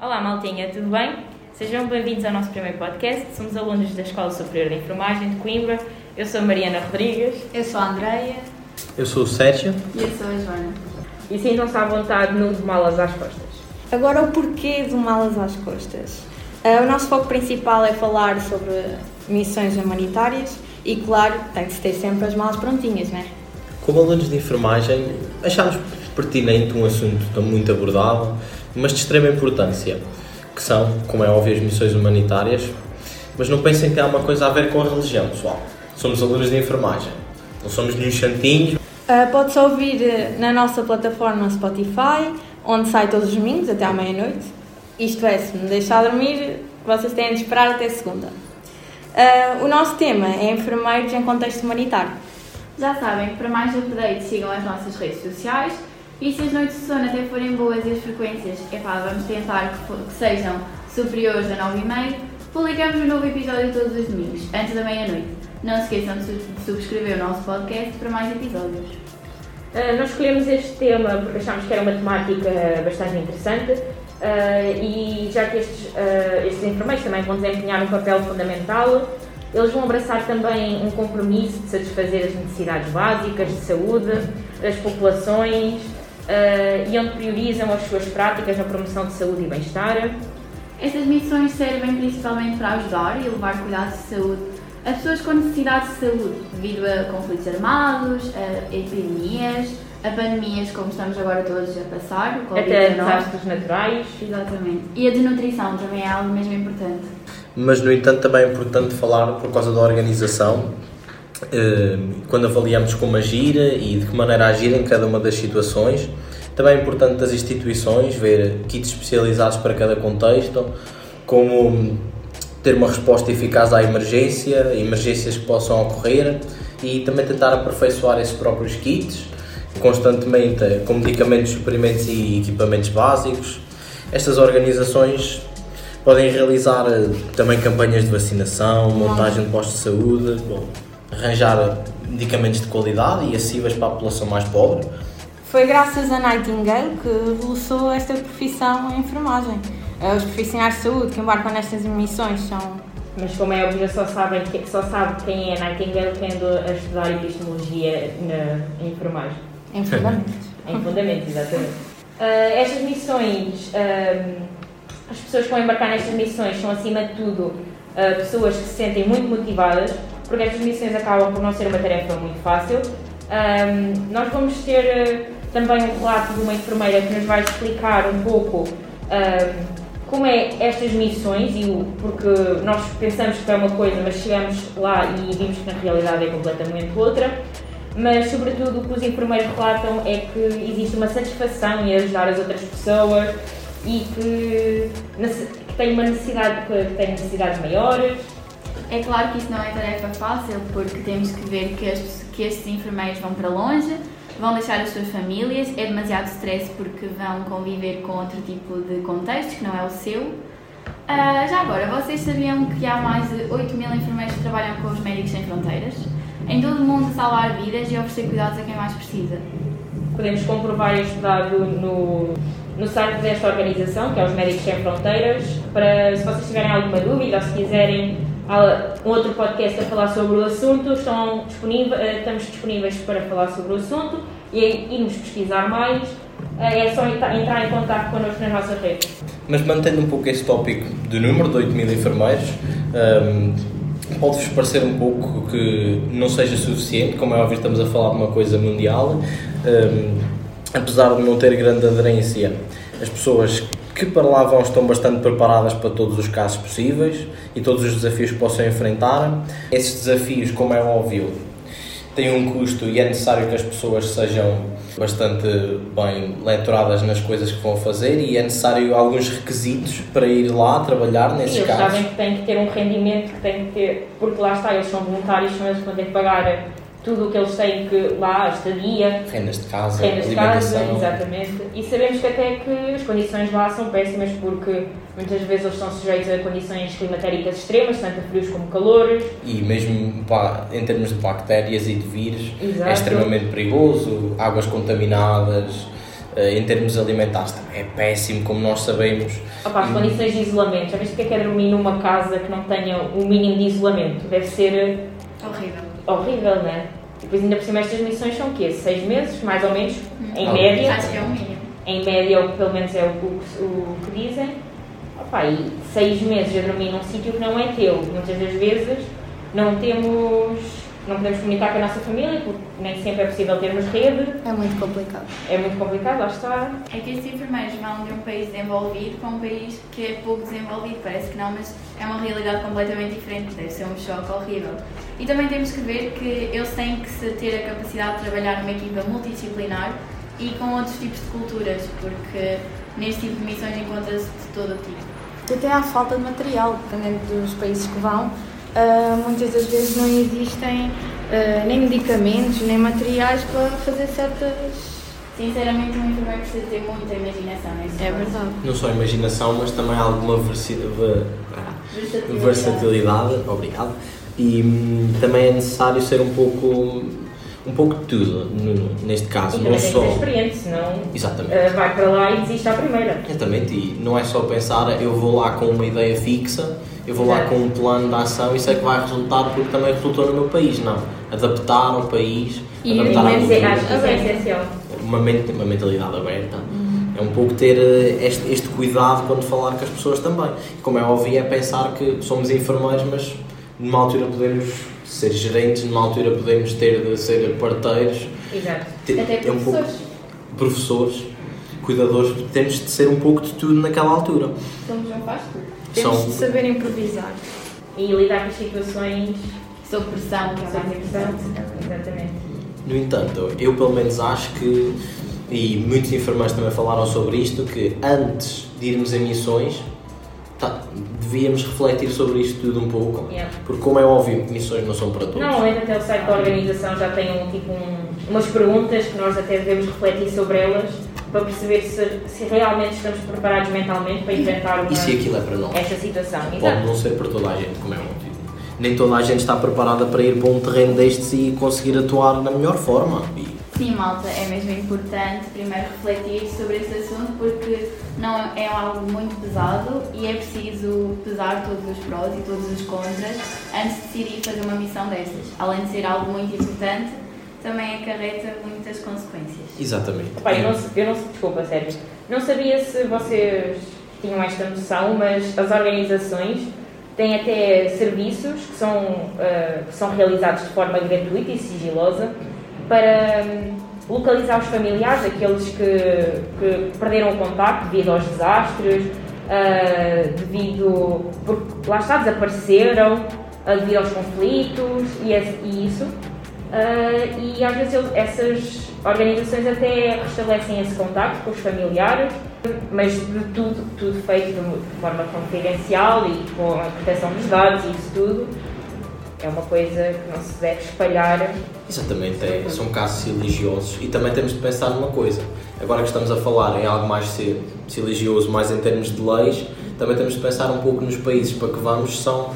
Olá, maltinha, tudo bem? Sejam bem-vindos ao nosso primeiro podcast. Somos alunos da Escola Superior de Enfermagem de Coimbra. Eu sou a Mariana Rodrigues. Eu sou a Andreia. Eu sou o Sérgio. E eu sou a Joana. E sintam-se à vontade no de malas às costas. Agora, o porquê do malas às costas? Uh, o nosso foco principal é falar sobre missões humanitárias e, claro, tem de se ter sempre as malas prontinhas, não é? Como alunos de enfermagem, achámos pertinente um assunto tão muito abordado mas de extrema importância, que são, como é óbvio, as missões humanitárias. Mas não pensem que há uma coisa a ver com a religião, pessoal. Somos alunos de enfermagem, não somos nenhum santinhos. Uh, Pode-se ouvir eh, na nossa plataforma Spotify, onde sai todos os domingos até à meia-noite. Isto é, se me deixar dormir, vocês têm de esperar até segunda. Uh, o nosso tema é enfermeiros em contexto humanitário. Já sabem que para mais updates sigam as nossas redes sociais e se as noites de sono até forem boas e as frequências, epá, vamos tentar que, que sejam superiores a 9,5, publicamos um novo episódio todos os domingos, antes da meia-noite. Não se esqueçam de subscrever o nosso podcast para mais episódios. Uh, nós escolhemos este tema porque achámos que era uma temática bastante interessante uh, e já que estes, uh, estes enfermeiros também vão desempenhar um papel fundamental, eles vão abraçar também um compromisso de satisfazer as necessidades básicas de saúde das populações uh, e onde priorizam as suas práticas na promoção de saúde e bem-estar. Estas missões servem principalmente para ajudar e levar cuidados de saúde a pessoas com necessidades de saúde, devido a conflitos armados, a epidemias, a pandemias como estamos agora todos a passar, o Até desastres naturais. Exatamente. E a desnutrição também é algo mesmo importante. Mas, no entanto, também é importante falar por causa da organização quando avaliamos como agir e de que maneira agir em cada uma das situações. Também é importante das instituições ver kits especializados para cada contexto, como ter uma resposta eficaz à emergência, emergências que possam ocorrer e também tentar aperfeiçoar esses próprios kits constantemente com medicamentos, suprimentos e equipamentos básicos. Estas organizações podem realizar eh, também campanhas de vacinação, montagem de postos de saúde. Bom, arranjar medicamentos de qualidade e acessíveis para a população mais pobre. Foi graças a Nightingale que revolucionou esta profissão em enfermagem. Os profissionais de saúde que embarcam nestas missões são. Mas como é óbvio, só, sabem, só sabe quem é Nightingale tendo a estudar epistemologia na, em enfermagem. Em fundamentos. em fundamentos, exatamente. Uh, estas missões, uh, as pessoas que vão embarcar nestas missões são, acima de tudo, uh, pessoas que se sentem muito motivadas porque estas missões acabam por não ser uma tarefa muito fácil. Um, nós vamos ter uh, também um relato de uma enfermeira que nos vai explicar um pouco um, como é estas missões, e o, porque nós pensamos que é uma coisa, mas chegamos lá e vimos que na realidade é completamente outra. Mas, sobretudo, o que os enfermeiros relatam é que existe uma satisfação em ajudar as outras pessoas e que, que têm uma necessidade, que têm necessidades maiores é claro que isso não é tarefa fácil, porque temos que ver que, que estes enfermeiros vão para longe, vão deixar as suas famílias, é demasiado stress porque vão conviver com outro tipo de contexto que não é o seu. Uh, já agora, vocês sabiam que há mais de 8 mil enfermeiros que trabalham com os Médicos Sem Fronteiras? Em todo o mundo salvar vidas e oferecer cuidados a quem mais precisa. Podemos comprovar este dado no, no site desta organização, que é os Médicos Sem Fronteiras, para se vocês tiverem alguma dúvida ou se quiserem um outro podcast a falar sobre o assunto, estão disponíveis, eh, estamos disponíveis para falar sobre o assunto e irmos pesquisar mais. Eh, é só entrar em contato connosco nas nossas redes. Mas mantendo um pouco esse tópico do número de 8 mil enfermeiros, um, pode-vos parecer um pouco que não seja suficiente, como é óbvio, estamos a falar de uma coisa mundial, um, apesar de não ter grande aderência. As pessoas que para lá vão estão bastante preparadas para todos os casos possíveis e todos os desafios que possam enfrentar. Esses desafios, como é óbvio, tem um custo e é necessário que as pessoas sejam bastante bem letradas nas coisas que vão fazer e é necessário alguns requisitos para ir lá trabalhar nesses Sim, eles casos. sabem que têm que ter um rendimento, que têm que ter, porque lá está, eles são voluntários, são eles que vão ter que pagar tudo o que eles têm que lá, a estadia, Rendas de casa, rendas de casa, exatamente. E sabemos que até que as condições lá são péssimas porque muitas vezes eles estão sujeitos a condições climatéricas extremas, tanto a frios como calores. E mesmo pá, em termos de bactérias e de vírus, Exato. é extremamente perigoso. Águas contaminadas, eh, em termos alimentares também é péssimo, como nós sabemos. Opa, as condições de isolamento, já viste o que é que é dormir numa casa que não tenha o mínimo de isolamento? Deve ser Horrível. Horrível, não é? E depois ainda por cima estas missões são o quê? Seis meses, mais ou menos, em Ah, média. Acho que é o mínimo. Em média, ou pelo menos é o, o, o que dizem. Opa, e seis meses a dormir num sítio que não é teu. Muitas das vezes não temos, não podemos comunicar com a nossa família, porque nem sempre é possível termos rede. É muito complicado. É muito complicado, lá está. É que estes enfermeiros vão de um país desenvolvido para um país que é pouco desenvolvido, parece que não, mas é uma realidade completamente diferente, deve ser um choque horrível. E também temos que ver que eles têm que se ter a capacidade de trabalhar numa equipa multidisciplinar e com outros tipos de culturas, porque neste tipo de missões encontra-se de todo o tipo. Até há falta de material, dependendo dos países que vão. Ah, muitas das vezes não existem ah, nem medicamentos, nem materiais para fazer certas. Sinceramente, um enfermeiro precisa ter muita imaginação nesse É caso. verdade. Não só imaginação, mas também alguma versi- ve- Versatilidade. versatilidade. Obrigado. E hum, também é necessário ser um pouco, um pouco de tudo, no- neste caso. E Não tem só. ser experiente, senão Exatamente. ah, vai para lá e desiste à primeira. Exatamente, e não é só pensar eu vou lá com uma ideia fixa, eu vou lá com um plano de ação e sei que vai resultar porque também resultou no meu país, não. Adaptar ao país, E adaptar à é- cultura. acho que isso é essencial. Uma, mente, uma mentalidade aberta. É um pouco ter eh, este, este cuidado quando falar com as pessoas também. E como é óbvio, é pensar que somos enfermeiros, mas numa altura podemos ser gerentes, numa altura podemos ter de ser parteiros, Exato. ter- Até é um pouco professores. professores, cuidadores, temos de ser um pouco de tudo naquela altura. Somos um faz tudo. Temos São- de saber improvisar. E lidar com as situações Sob pressão, que é sob mais importante. pressão. Exatamente. No entanto, eu pelo menos acho que, e muitos enfermeiros também falaram sobre isto, que antes de irmos em missões, tá, devíamos refletir sobre isto tudo um pouco. Yeah. Porque, como é óbvio, missões não são para todos. Normalmente até o site da organização já tem um, tipo, um, umas perguntas que nós até devemos refletir sobre elas para perceber se, se realmente estamos preparados mentalmente para enfrentar uma, E se aquilo é para nós? esta situação. Pode Exato. não ser para toda a gente, como é óbvio. Nem toda a gente está preparada para ir para um terreno destes e conseguir atuar na melhor forma. E Sim, malta, é mesmo importante primeiro refletir sobre esse assunto porque não é algo muito pesado e é preciso pesar todos os prós e todos os contras antes de decidir fazer uma missão dessas. Além de ser algo muito importante, também acarreta muitas consequências. Exatamente. Opa, eu não, eu não desculpa, sério. Não sabia se vocês tinham esta noção, mas as organizações têm até serviços que são, ah, que são realizados de forma gratuita e sigilosa para hum, localizar os familiares, aqueles que, que perderam o contacto devido aos desastres, ah, devido. porque lá está, desapareceram, ah, devido aos conflitos e, e isso. Ah, e às vezes eles- essas organizações até restabelecem esse contacto com os familiares, mas de tudo, tudo feito de, forma confidencial e com a proteção dos dados e isso tudo. É uma coisa que não se deve espalhar. Exatamente, é, são casos religiosos e também temos de pensar numa coisa. Agora que estamos a falar em algo mais religioso, mais em termos de leis, também temos de pensar um pouco nos países para que vamos, são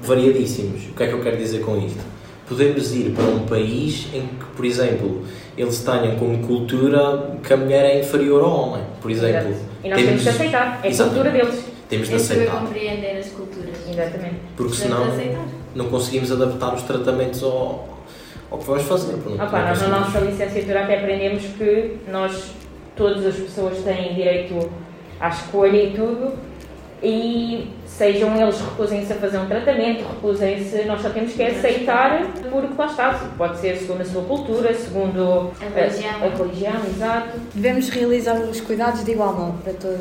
variadíssimos. O que é que eu quero dizer com isto? Podemos ir para um país em que, por exemplo, eles tenham como cultura que a mulher é inferior ao homem, por exemplo. E nós temos de aceitar. É a cultura deles. Temos de É aceitar, compreender as culturas. Exatamente. porque senão não conseguimos adaptar os tratamentos ao, ao que vamos fazer. Opa, não nós na nossa licenciatura até aprendemos que nós, todas as pessoas têm direito à escolha e tudo, e sejam eles recusem-se a fazer um tratamento, recusem-se, nós só temos que aceitar porque lá está, pode ser segundo a sua cultura, segundo A religião. a, a religião, exato, Devemos realizar os cuidados de igual modo para todas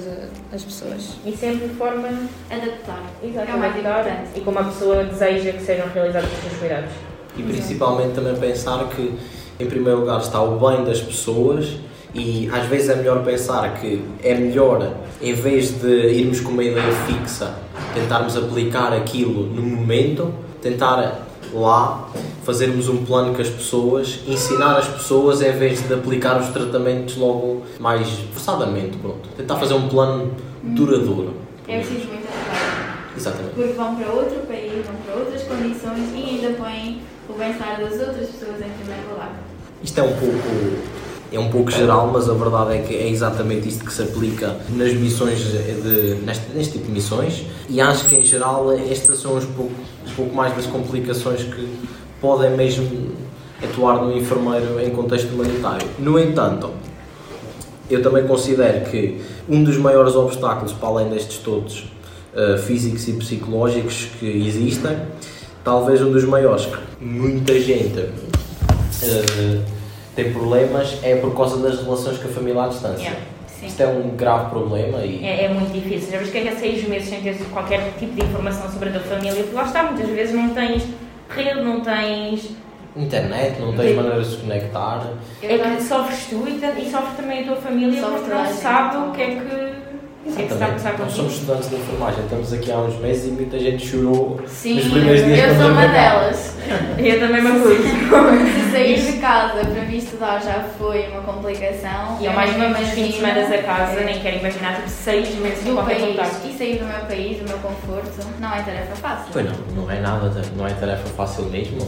as pessoas. e sempre de forma Adaptar. exata, É adaptar, e como a pessoa deseja que sejam realizados os seus cuidados. E principalmente também pensar que, em primeiro lugar, está o bem das pessoas e às vezes é melhor pensar que é melhor, em vez de irmos com uma ideia fixa, tentarmos aplicar aquilo no momento, tentar lá fazermos um plano com as pessoas, ensinar as pessoas em vez de aplicar os tratamentos logo mais forçadamente, pronto. Tentar fazer um plano duradouro. É preciso muita trabalho. Exatamente. Porque vão para outro país, vão para outras condições e ainda põem o bem-estar das outras pessoas em primeiro lugar. Isto é um pouco é um pouco geral, mas a verdade é que é exatamente isto que se aplica nas missões de, neste, neste tipo de missões e acho que em geral estas são um pouco, um pouco mais das complicações que podem mesmo atuar no enfermeiro em contexto humanitário. No entanto, eu também considero que um dos maiores obstáculos, para além destes todos uh, físicos e psicológicos que existem, talvez um dos maiores que muita gente uh, tem problemas é por causa das relações com a família à distância. Yeah, sim. Isto é um grave problema e É, é muito difícil. Já vês que é que é seis meses sem ter qualquer tipo de informação sobre a tua família? Porque lá está, muitas vezes não tens rede, não tens. internet, não tens Sim. maneira de se conectar. É que sofres tu e, e sofre também a tua família Sofre porque não sabe o que é que. É a passar Nós somos estudantes de enfermagem, estamos aqui há uns meses e muita gente chorou Sim, nos primeiros dias eu sou uma delas. Eu também me acuso. Se sair de casa para vir estudar já foi uma complicação. E ao Eu mais menos os fins de semana a casa, é, nem quero imaginar tipo seis meses do qualquer país contato. e sair do meu país, do meu conforto, não é tarefa fácil. Pois não, não é nada, não é tarefa fácil mesmo.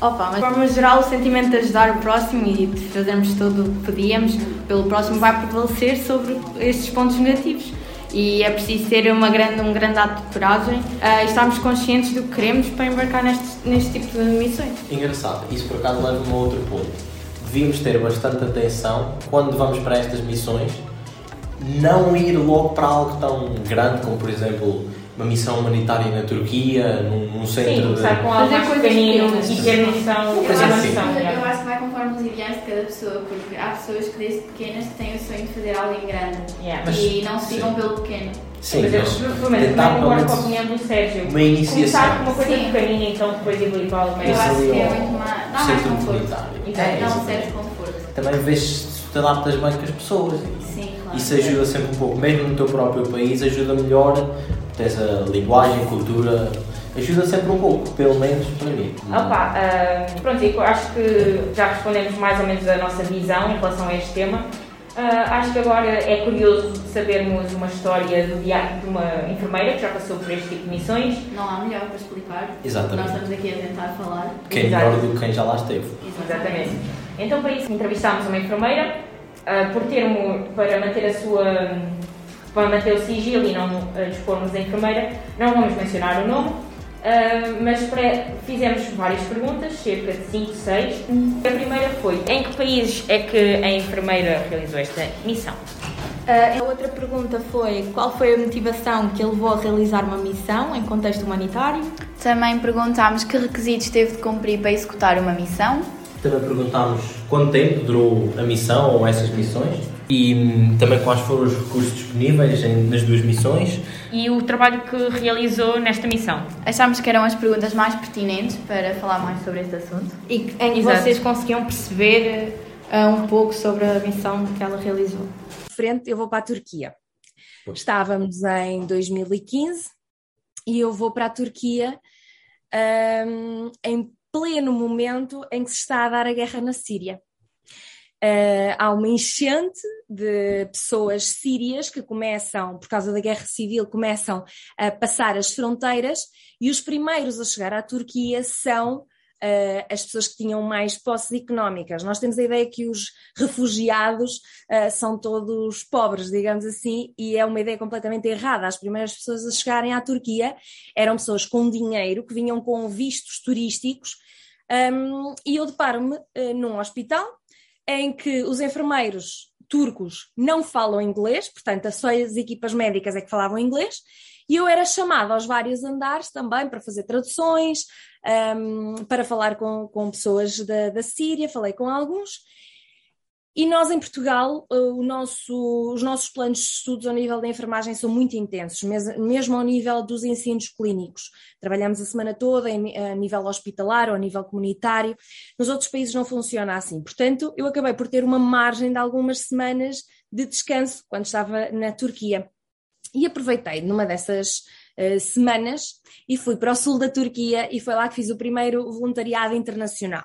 Opa, mas de forma geral o sentimento de ajudar o próximo e de fazermos tudo o que podíamos pelo próximo vai prevalecer sobre estes pontos negativos. E é preciso ter uma grande, um grande ato de coragem ah, e estarmos conscientes do que queremos para embarcar neste, neste tipo de missões. Engraçado, isso por acaso leva-me a outro ponto. Devíamos ter bastante atenção quando vamos para estas missões, não ir logo para algo tão grande como, por exemplo, uma missão humanitária na Turquia, num, num centro Sim, de. algo Fazer coisas pequenino pequenas. e ter noção Eu Pois acho, sim. Cada pessoa, porque há pessoas que desde pequenas têm o sonho de fazer algo em grande Yeah. Mas- e não se ficam sim. pelo pequeno. Sim, mas eu, mas pelo menos, concordo com a opinião do Sérgio. uma iniciação. Começar com uma coisa Sim. pequenina então depois evoluir para algo Eu acho ali que é muito mais. Dá mais centro conforto. Exato. É, Dá um certo conforto. Também vês se te adaptas bem com as pessoas. Sim, claro. Isso ajuda sempre um pouco, mesmo no teu próprio país, ajuda melhor, tens a linguagem, cultura, ajuda sempre um pouco, pelo menos para mim. Opa, ah, pronto, eu acho que já respondemos mais ou menos a nossa visão em relação a este tema. Ah, acho que agora é curioso sabermos uma história do dia de uma enfermeira que já passou por este tipo de missões. Não há melhor para explicar. Exatamente. Nós estamos aqui a tentar falar. Quem é Exato. melhor do que quem já lá esteve. Exatamente. Então, para isso, entrevistámos uma enfermeira ah, por termo, para manter a sua. para manter o sigilo e não ah, dispormos da enfermeira, não vamos mencionar o nome, mas para- fizemos várias perguntas, cerca de 5, 6. A primeira foi: em que países é que a enfermeira realizou esta missão? Ah, a outra pergunta foi qual foi a motivação que a levou a realizar uma missão em contexto humanitário? Também perguntámos que requisitos teve de cumprir para executar uma missão. Também perguntámos quanto tempo durou a missão ou essas missões e hum, também quais foram os recursos disponíveis em- nas duas missões. E o trabalho que realizou nesta missão? Achámos que eram as perguntas mais pertinentes para falar mais sobre este assunto. E que- em que vocês conseguiam perceber ah, um pouco sobre a missão que ela realizou. frente, eu vou para a Turquia. Pois. Estávamos em 2015 e eu vou para a Turquia hum, em pleno momento em que se está a dar a guerra na Síria. Uh, há uma enchente de pessoas sírias que começam, por causa da guerra civil, começam a passar as fronteiras e os primeiros a chegar à Turquia são uh, as pessoas que tinham mais posses económicas. Nós temos a ideia que os refugiados uh, são todos pobres, digamos assim, e é uma ideia completamente errada. As primeiras pessoas a chegarem à Turquia eram pessoas com dinheiro, que vinham com vistos turísticos, um, e eu deparo-me uh, num hospital em que os enfermeiros turcos não falam inglês, portanto, só as equipas médicas é que falavam inglês, e eu era chamada aos vários andares também para fazer traduções, um, para falar com, com pessoas da, da Síria, falei com alguns, E nós, em Portugal, nosso, os nossos planos de estudos ao nível da enfermagem são muito intensos, mesmo ao nível dos ensinos clínicos. Trabalhamos a semana toda a nível hospitalar ou a nível comunitário. Nos outros países não funciona assim. Portanto, eu acabei por ter uma margem de algumas semanas de descanso quando estava na Turquia. E aproveitei numa dessas uh, semanas e fui para o sul da Turquia e foi lá que fiz o primeiro voluntariado internacional.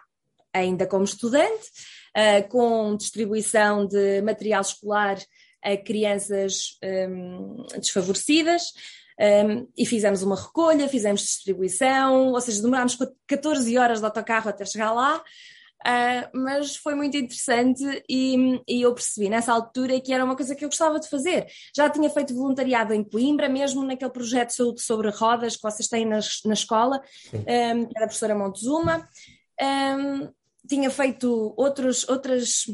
Ainda como estudante, uh, com distribuição de material escolar a crianças um, desfavorecidas. Um, e fizemos uma recolha, fizemos distribuição, ou seja, demorámos 14 horas de autocarro até chegar lá, Uh, mas foi muito interessante e, e, eu percebi nessa altura que era uma coisa que eu gostava de fazer. Já tinha feito voluntariado em Coimbra, mesmo naquele projeto de saúde sobre rodas que vocês têm na, na escola, um, era a professora Montezuma. Um, tinha feito outros, outras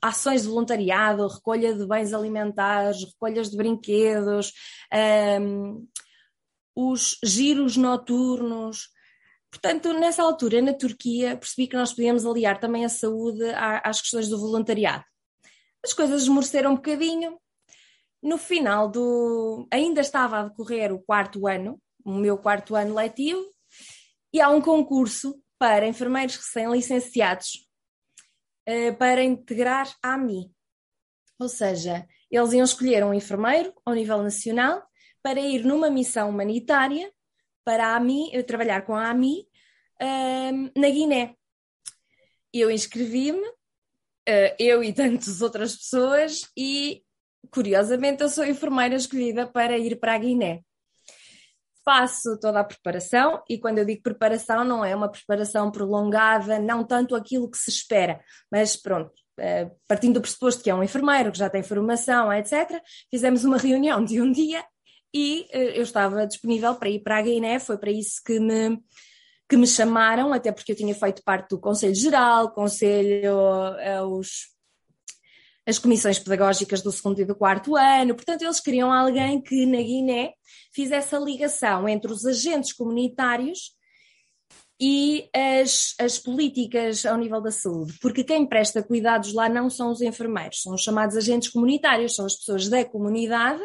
ações de voluntariado, recolha de bens alimentares, recolhas de brinquedos, um, os giros noturnos. Portanto, nessa altura, na Turquia, percebi que nós podíamos aliar também a saúde às questões do voluntariado. As coisas esmoreceram um bocadinho. No final do. ainda estava a decorrer o quarto ano, o meu quarto ano letivo, e há um concurso para enfermeiros recém-licenciados uh, para integrar a AMI. Ou seja, eles iam escolher um enfermeiro ao nível nacional para ir numa missão humanitária para a AMI, trabalhar com a AMI um, na Guiné. Eu inscrevi-me, uh, eu e tantas outras pessoas, e curiosamente eu sou enfermeira escolhida para ir para a Guiné. Faço toda a preparação, e quando eu digo preparação, não é uma preparação prolongada, não tanto aquilo que se espera, mas pronto, uh, partindo do pressuposto que é um enfermeiro, que já tem formação, etc., fizemos uma reunião de um dia e uh, eu estava disponível para ir para a Guiné, foi para isso que me, que me chamaram, até porque eu tinha feito parte do Conselho Geral, Conselho, os, as comissões pedagógicas do segundo e do quarto ano, portanto, eles queriam alguém que na Guiné fizesse a ligação entre os agentes comunitários e as, as políticas ao nível da saúde, porque quem presta cuidados lá não são os enfermeiros, são os chamados agentes comunitários, são as pessoas da comunidade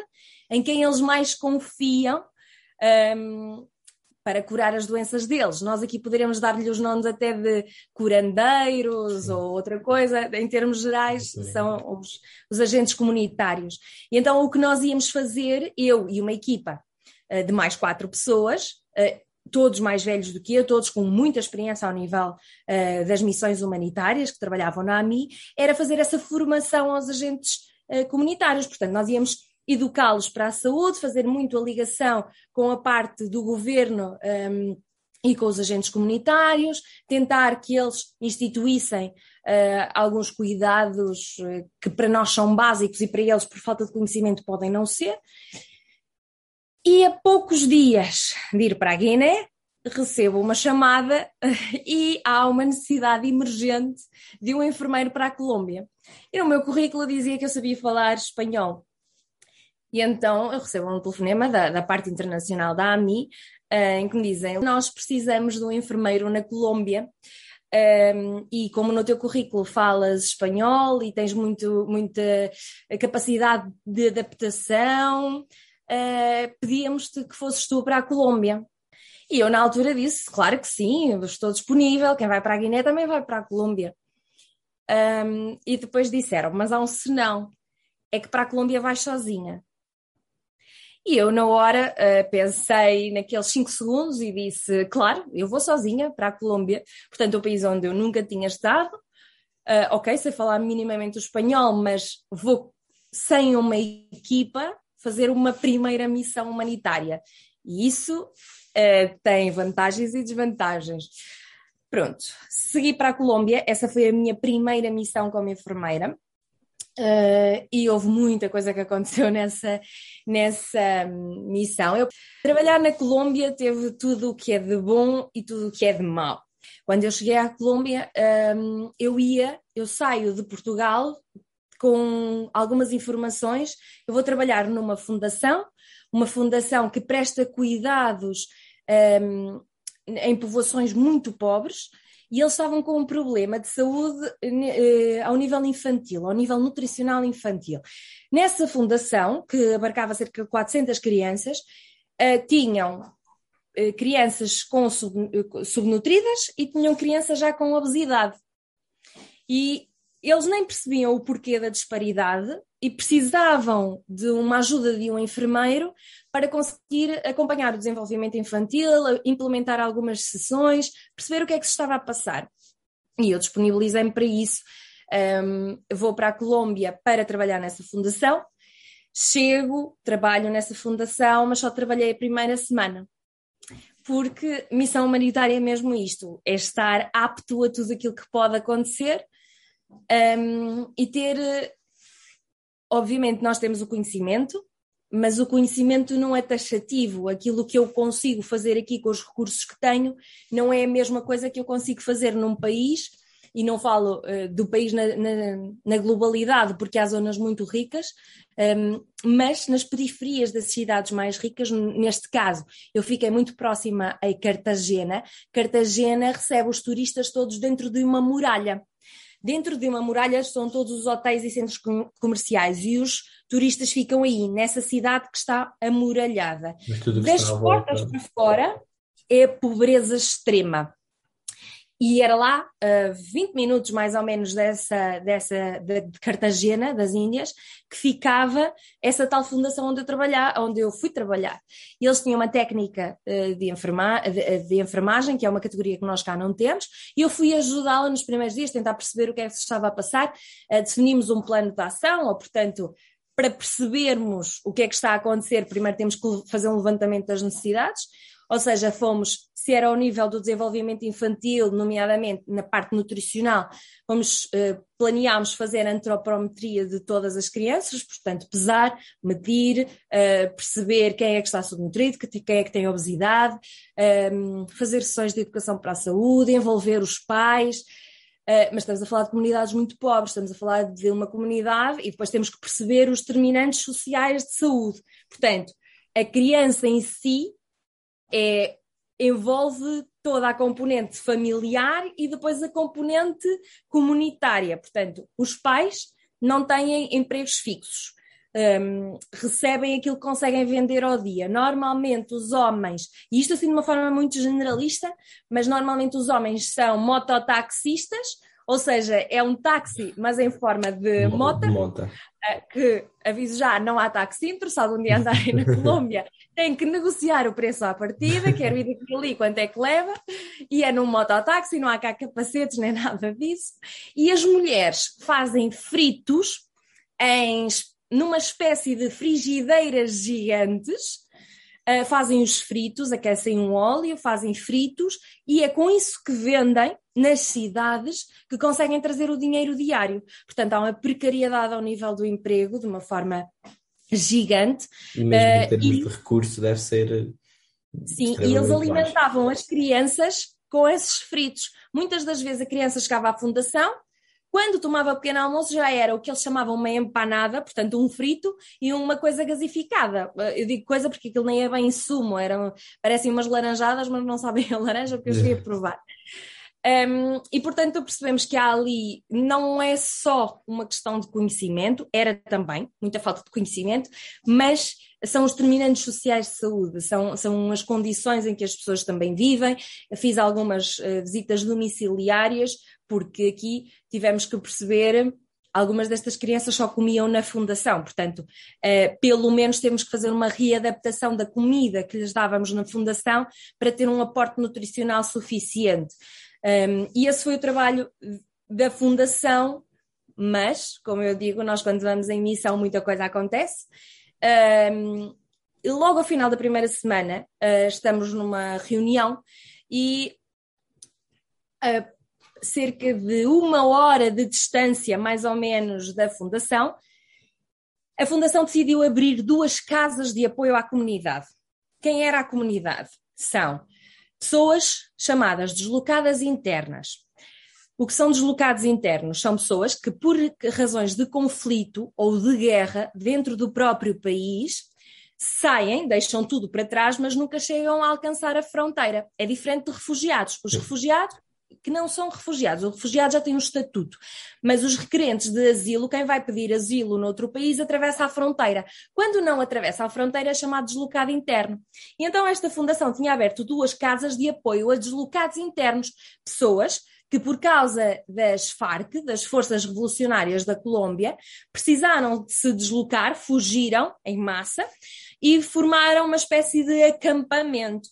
em quem eles mais confiam um, para curar as doenças deles. Nós aqui poderíamos dar-lhe os nomes até de curandeiros Sim. ou outra coisa, em termos gerais, Sim. são os, os, agentes comunitários. E então o que nós íamos fazer, eu e uma equipa uh, de mais quatro pessoas, uh, todos mais velhos do que eu, todos com muita experiência ao nível uh, das missões humanitárias que trabalhavam na AMI, era fazer essa formação aos agentes comunitários. Portanto, nós íamos educá-los para a saúde, fazer muito a ligação com a parte do governo um, e com os agentes comunitários, tentar que eles instituíssem uh, alguns cuidados uh, que para nós são básicos e para eles, por falta de conhecimento, podem não ser. E a poucos dias de ir para a Guiné, recebo uma chamada e há uma necessidade emergente de um enfermeiro para a Colômbia. E no meu currículo dizia que eu sabia falar espanhol. E então eu recebo um telefonema da, da parte internacional da AMI, uh, em que me dizem: Nós precisamos de um enfermeiro na Colômbia. Um, ehm, e como no teu currículo falas espanhol e tens muito, muita capacidade de adaptação, uh, pedíamos-te que fosses tu para a Colômbia. E eu, na altura, disse: Claro que sim, estou disponível. Quem vai para a Guiné também vai para a Colômbia. Um, ehm, e depois disseram: Mas há um senão, é que para a Colômbia vais sozinha. E eu, na hora, uh, pensei naqueles 5 segundos e disse: Claro, eu vou sozinha para a Colômbia, portanto, é um país onde eu nunca tinha estado. Uh, ok, sei falar minimamente o espanhol, mas vou sem uma equipa fazer uma primeira missão humanitária. E isso uh, tem vantagens e desvantagens. Pronto, segui para a Colômbia, essa foi a minha primeira missão como enfermeira. Uh, e houve muita coisa que aconteceu nessa, nessa missão. Eu, trabalhar na Colômbia teve tudo o que é de bom e tudo o que é de mau. Quando eu cheguei à Colômbia, um, eu ia, eu saio de Portugal com algumas informações. Eu vou trabalhar numa fundação, uma fundação que presta cuidados um, em povoações muito pobres e eles estavam com um problema de saúde eh, ao nível infantil, ao nível nutricional infantil. Nessa fundação, que abarcava cerca de 400 crianças, eh, tinham eh, crianças com sub, subnutridas e tinham crianças já com obesidade. E eles nem percebiam o porquê da disparidade e precisavam de uma ajuda de um enfermeiro para conseguir acompanhar o desenvolvimento infantil, implementar algumas sessões, perceber o que é que se estava a passar. E eu disponibilizei-me para isso. Um, vou para a Colômbia para trabalhar nessa fundação. Chego, trabalho nessa fundação, mas só trabalhei a primeira semana. Porque missão humanitária é mesmo isto: é estar apto a tudo aquilo que pode acontecer um, e ter. Obviamente, nós temos o conhecimento, mas o conhecimento não é taxativo. Aquilo que eu consigo fazer aqui com os recursos que tenho não é a mesma coisa que eu consigo fazer num país, e não falo uh, do país na, na, na, globalidade, porque há zonas muito ricas, um, mas nas periferias das cidades mais ricas, neste caso, eu fiquei muito próxima a Cartagena. Cartagena recebe os turistas todos dentro de uma muralha. Dentro de uma muralha estão todos os hotéis e centros comerciais e os turistas ficam aí, nessa cidade que está amuralhada. Das portas para fora é pobreza extrema. E era lá, uh, 20 minutos mais ou menos dessa, dessa de, de Cartagena, das Índias, que ficava essa tal fundação onde eu, trabalhar, onde eu fui trabalhar. E eles tinham uma técnica uh, de, enferma, de, de, enfermagem, que é uma categoria que nós cá não temos, e eu fui ajudá-la nos primeiros dias, tentar perceber o que é que se estava a passar. Uh, definimos um plano de ação, ou portanto, para percebermos o que é que está a acontecer, primeiro temos que fazer um levantamento das necessidades, ou seja, fomos, se era ao nível do desenvolvimento infantil, nomeadamente na parte nutricional, uh, planeámos fazer antropometria de todas as crianças, portanto, pesar, medir, uh, perceber quem é que está subnutrido, quem é que tem obesidade, ehm, fazer sessões de educação para a saúde, envolver os pais, Uh, mas estamos a falar de comunidades muito pobres, estamos a falar de uma comunidade e depois temos que perceber os determinantes sociais de saúde. Portanto, a criança em si é, envolve toda a componente familiar e depois a componente comunitária. Portanto, os pais não têm empregos fixos. Um, recebem aquilo que conseguem vender ao dia. Normalmente os homens, e isto assim de uma forma muito generalista, mas normalmente os homens são mototaxistas, ou seja, é um táxi, mas em forma de mota, mota. Eh, que, aviso já, não há taxímetro, se algum dia andarem na Colômbia, tem que negociar o preço à partida, quero ir daqui ali, quanto é que leva, e é num mototáxi, não há cá capacetes nem nada disso. E as mulheres fazem fritos em, numa espécie de frigideiras gigantes, uh, fazem os fritos, aquecem um óleo, fazem fritos e é com isso que vendem nas cidades que conseguem trazer o dinheiro diário. Portanto, há uma precariedade ao nível do emprego de uma forma gigante. E mesmo em termos uh, e, de recurso deve ser. Sim, e eles alimentavam baixo. as crianças com esses fritos. Muitas das vezes a criança chegava à fundação, quando tomava pequeno almoço já era o que eles chamavam uma empanada, portanto um frito e uma coisa gasificada. Eu digo coisa porque aquilo nem é bem sumo, eram, parecem umas laranjadas, mas não sabem a laranja porque eu cheguei a provar. Um, e portanto percebemos que há ali não é só uma questão de conhecimento, era também muita falta de conhecimento, mas são os determinantes sociais de saúde, são, são as condições em que as pessoas também vivem. Eu fiz algumas uh, visitas domiciliárias, porque aqui tivemos que perceber algumas destas crianças só comiam na fundação, portanto, uh, pelo menos temos que fazer uma readaptação da comida que lhes dávamos na fundação para ter um aporte nutricional suficiente. Um, e esse foi o trabalho da fundação, mas, como eu digo, nós quando vamos em missão muita coisa acontece. Um, logo ao final da primeira semana, uh, estamos numa reunião e uh, cerca de uma hora de distância, mais ou menos, da Fundação, a Fundação decidiu abrir duas casas de apoio à comunidade. Quem era a comunidade? São pessoas chamadas deslocadas internas. O que são deslocados internos? São pessoas que, por razões de conflito ou de guerra dentro do próprio país, saem, deixam tudo para trás, mas nunca chegam a alcançar a fronteira. É diferente de refugiados. Os refugiados que não são refugiados. O refugiado já tem um estatuto, mas os requerentes de asilo, quem vai pedir asilo noutro país, atravessa a fronteira. Quando não atravessa a fronteira, é chamado deslocado interno. E então esta fundação tinha aberto duas casas de apoio a deslocados internos, pessoas que por causa das FARC, das Forças Revolucionárias da Colômbia, precisaram de se deslocar, fugiram em massa e formaram uma espécie de acampamento.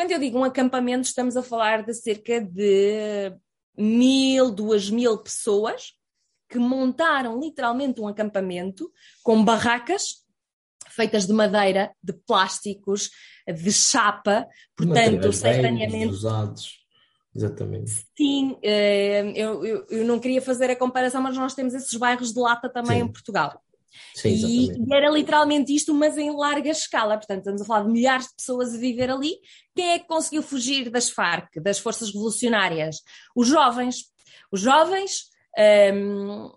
Quando eu digo um acampamento, estamos a falar de cerca de mil, duas mil pessoas que montaram literalmente um acampamento com barracas feitas de madeira, de plásticos, de chapa, portanto, simultaneamente. Usados. Exatamente. Sim, eh, eu, eu, eu, não queria fazer a comparação, mas nós temos esses bairros de lata também Sim. em Portugal. Sim, e, e, era literalmente isto, mas em larga escala. Portanto, estamos a falar de milhares de pessoas a viver ali. Quem é que conseguiu fugir das FARC, das forças revolucionárias? Os jovens. Os jovens. Um,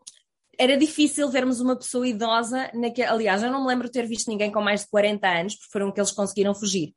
era difícil vermos uma pessoa idosa, naquele, aliás, eu não me lembro de ter visto ninguém com mais de 40 anos, porque foram que eles conseguiram fugir.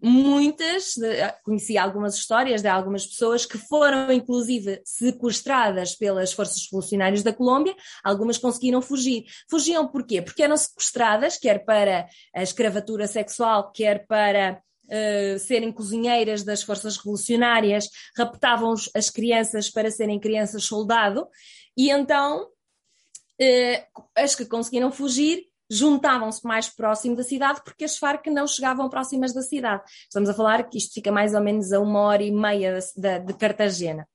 Muitas, conheci algumas histórias de algumas pessoas que foram, inclusive, sequestradas pelas forças revolucionárias da Colômbia, algumas conseguiram fugir. Fugiam porquê? Porque eram sequestradas, quer para a escravatura sexual, quer para Uh, serem cozinheiras das forças revolucionárias, raptavam as crianças para serem crianças soldado, e então uh, as que conseguiram fugir juntavam-se mais próximo da cidade porque as Farc não chegavam próximas da cidade. Estamos a falar que isto fica mais ou menos a uma hora e meia de, de Cartagena.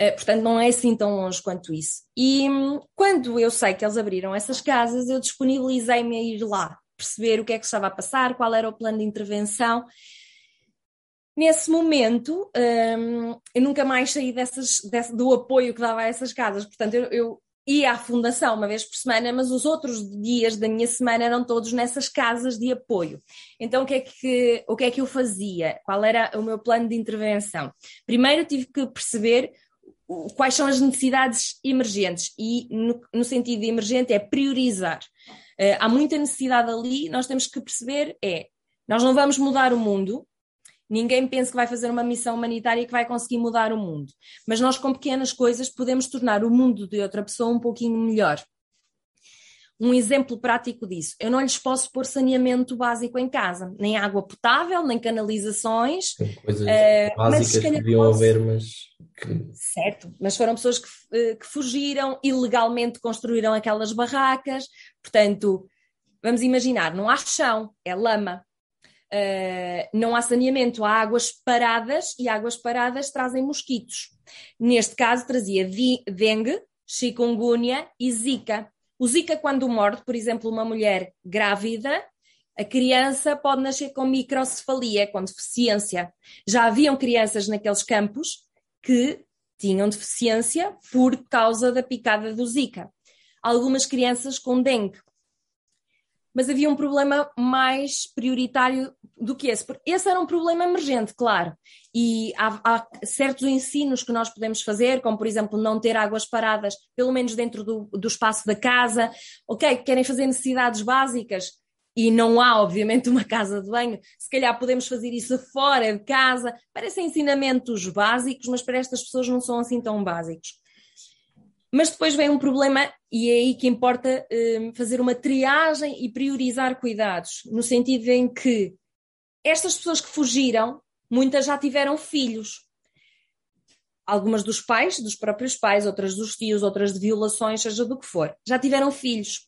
Uh, portanto, não é assim tão longe quanto isso. E hum, quando eu sei que eles abriram essas casas, eu disponibilizei-me a ir lá, perceber o que é que estava a passar, qual era o plano de intervenção. Nesse momento, um, eu nunca mais saí dessas, desse, do apoio que dava a essas casas. Portanto, eu, eu ia à fundação uma vez por semana, mas os outros dias da minha semana eram todos nessas casas de apoio. Então o que é que, o que, é que eu fazia? Qual era o meu plano de intervenção? Primeiro tive que perceber quais são as necessidades emergentes e no, no sentido emergente é priorizar. Uh, há muita necessidade ali, nós temos que perceber é, nós não vamos mudar o mundo, Ninguém pensa que vai fazer uma missão humanitária que vai conseguir mudar o mundo. Mas nós, com pequenas coisas, podemos tornar o mundo de outra pessoa um pouquinho melhor. Um exemplo prático disso: eu não lhes posso pôr saneamento básico em casa, nem água potável, nem canalizações. coisas uh, básicas que deviam posso... haver, mas. Que... Certo, mas foram pessoas que, eh, que fugiram, ilegalmente construíram aquelas barracas. Portanto, vamos imaginar: não há chão, é lama. Uh, não há saneamento, há águas paradas e águas paradas trazem mosquitos. Neste caso, trazia dengue, chikungunya e zika. O zika, quando morde, por exemplo, uma mulher grávida, a criança pode nascer com microcefalia, com deficiência. Já haviam crianças naqueles campos que tinham deficiência por causa da picada do zika. Algumas crianças com dengue mas havia um problema mais prioritário do que esse. Esse era um problema emergente, claro. E há, há, certos ensinos que nós podemos fazer, como por exemplo não ter águas paradas, pelo menos dentro do, do espaço da casa. Ok, querem fazer necessidades básicas e não há, obviamente, uma casa de banho. Se calhar podemos fazer isso fora de casa. Parecem ensinamentos básicos, mas para estas pessoas não são assim tão básicos. Mas depois vem um problema, e é aí que importa um, fazer uma triagem e priorizar cuidados, no sentido em que estas pessoas que fugiram, muitas já tiveram filhos. Algumas dos pais, dos próprios pais, outras dos tios, outras de violações, seja do que for. Já tiveram filhos.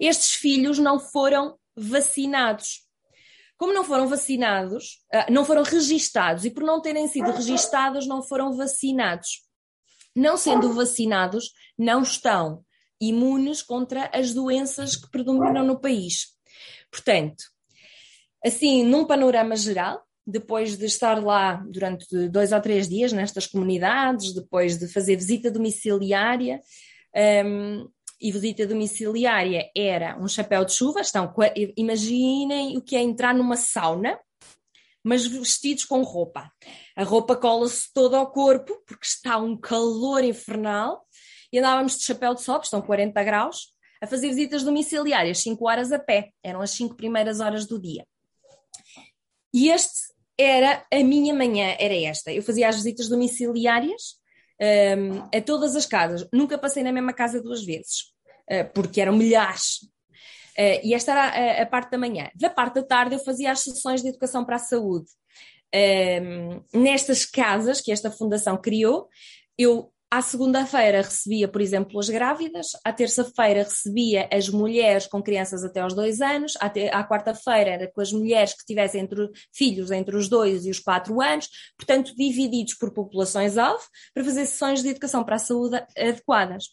Estes filhos não foram vacinados. Como não foram vacinados, ah, não foram registados e por não terem sido registados, não foram vacinados não sendo vacinados, não estão imunes contra as doenças que predominam no país. Portanto, assim, num panorama geral, depois de estar lá durante dois ou três dias nestas comunidades, depois de fazer visita domiciliária, um, e visita domiciliária era um chapéu de chuva, estão, imaginem o que é entrar numa sauna, mas vestidos com roupa. A roupa cola-se toda ao corpo, porque está um calor infernal, e andávamos de chapéu de sol, estão 40 graus, a fazer visitas domiciliárias, 5 horas a pé, eram as 5 primeiras horas do dia. E este era a minha manhã, era esta. Eu fazia as visitas domiciliárias um, a todas as casas. Nunca passei na mesma casa duas vezes, uh, porque eram milhares. Uh, e esta era a, a, parte da manhã. Da parte da tarde eu fazia as sessões de educação para a saúde. Um, nestas casas que esta fundação criou, eu à segunda-feira recebia, por exemplo, as grávidas, à terça-feira recebia as mulheres com crianças até aos dois anos, à, à quarta-feira era com as mulheres que tivessem entre, filhos entre os dois e os quatro anos, portanto, divididos por populações-alvo, para fazer sessões de educação para a saúde adequadas.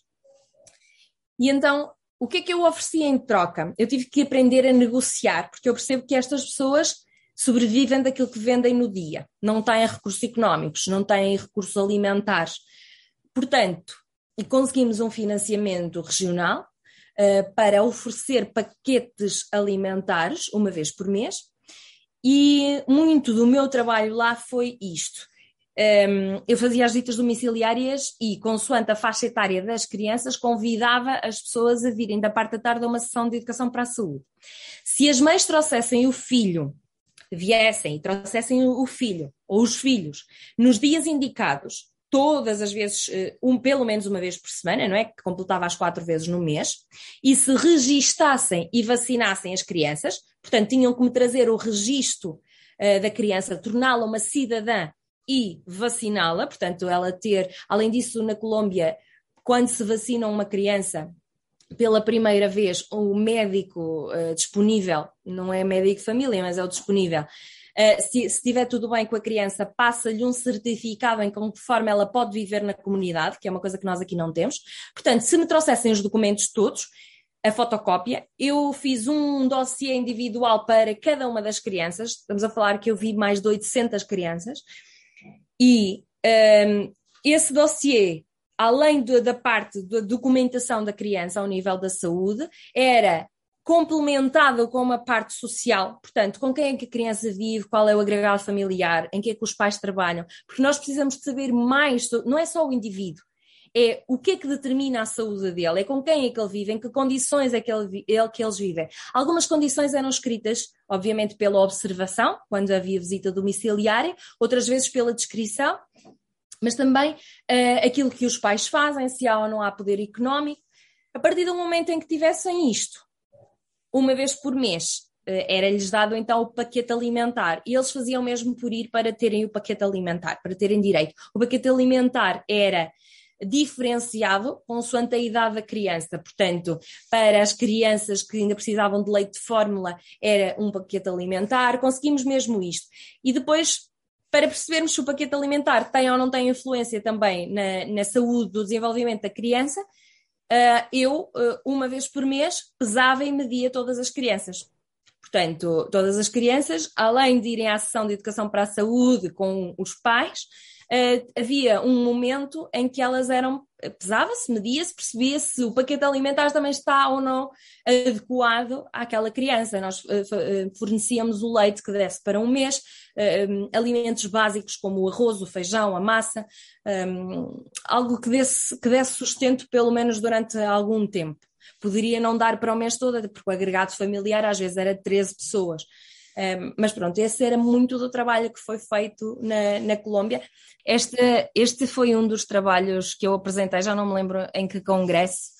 E então, o que é que eu oferecia em troca? Eu tive que aprender a negociar, porque eu percebo que estas pessoas sobrevivem daquilo que vendem no dia, não têm recursos económicos, não têm recursos alimentares Portanto, conseguimos um financiamento regional uh, para oferecer paquetes alimentares uma vez por mês, e muito do meu trabalho lá foi isto. Um, eu fazia as visitas domiciliárias e, consoante a faixa etária das crianças, convidava as pessoas a virem da parte da tarde a uma sessão de educação para a saúde. Se as mães trouxessem o filho, viessem e trouxessem o filho ou os filhos nos dias indicados, todas as vezes, eh, um, pelo menos uma vez por semana, não é? Que completava as quatro vezes no mês, e se registassem e vacinassem as crianças, portanto, tinham que me trazer o registro uh, da criança, torná-la uma cidadã e vaciná-la, portanto, ela ter, além disso, na Colômbia, quando se vacina uma criança, pela primeira vez, o médico uh, disponível, não é médico de família, mas é o disponível, Uh, se, estiver tudo bem com a criança, passa-lhe um certificado em conforme ela pode viver na comunidade, que é uma coisa que nós aqui não temos. Portanto, se me trouxessem os documentos todos, a fotocópia. Eu fiz um dossiê individual para cada uma das crianças. Estamos a falar que eu vi mais de 800 crianças. E um, ehm, esse dossiê, além de, da parte da documentação da criança ao nível da saúde, era complementado com uma parte social, portanto, com quem é que a criança vive, qual é o agregado familiar, em que é que os pais trabalham, porque nós precisamos de saber mais, não é só o indivíduo, é o que é que determina a saúde dele, é com quem é que ele vive, em que condições é que, ele, é que eles vivem. Algumas condições eram escritas, obviamente, pela observação, quando havia visita domiciliária, outras vezes pela descrição, mas também uh, aquilo que os pais fazem, se há ou não há poder económico. A partir do momento em que tivessem isto, uma vez por mês. Eh, era-lhes dado então o paquete alimentar e eles faziam mesmo por ir para terem o paquete alimentar, para terem direito. O paquete alimentar era diferenciado consoante a idade da criança. Portanto, para as crianças que ainda precisavam de leite de fórmula, era um paquete alimentar. Conseguimos mesmo isto. E depois, para percebermos se o paquete alimentar tem ou não tem influência também na, na saúde do desenvolvimento da criança, uh, eu, uh, uma vez por mês, pesava e media todas as crianças. Portanto, todas as crianças, além de irem à sessão de educação para a saúde com os pais, uh, havia um momento em que elas eram pesava-se, media-se, percebia se o paquete alimentar também está ou não adequado àquela criança. Nós uh, fornecíamos o leite que desse para um mês, uh, alimentos básicos como o arroz, o feijão, a massa, um, algo que desse, que desse sustento pelo menos durante algum tempo. Poderia não dar para o mês todo, porque o agregado familiar às vezes era de 13 pessoas. Um, mas pronto, esse era muito do trabalho que foi feito na, na Colômbia. Este, este foi um dos trabalhos que eu apresentei, já não me lembro em que congresso,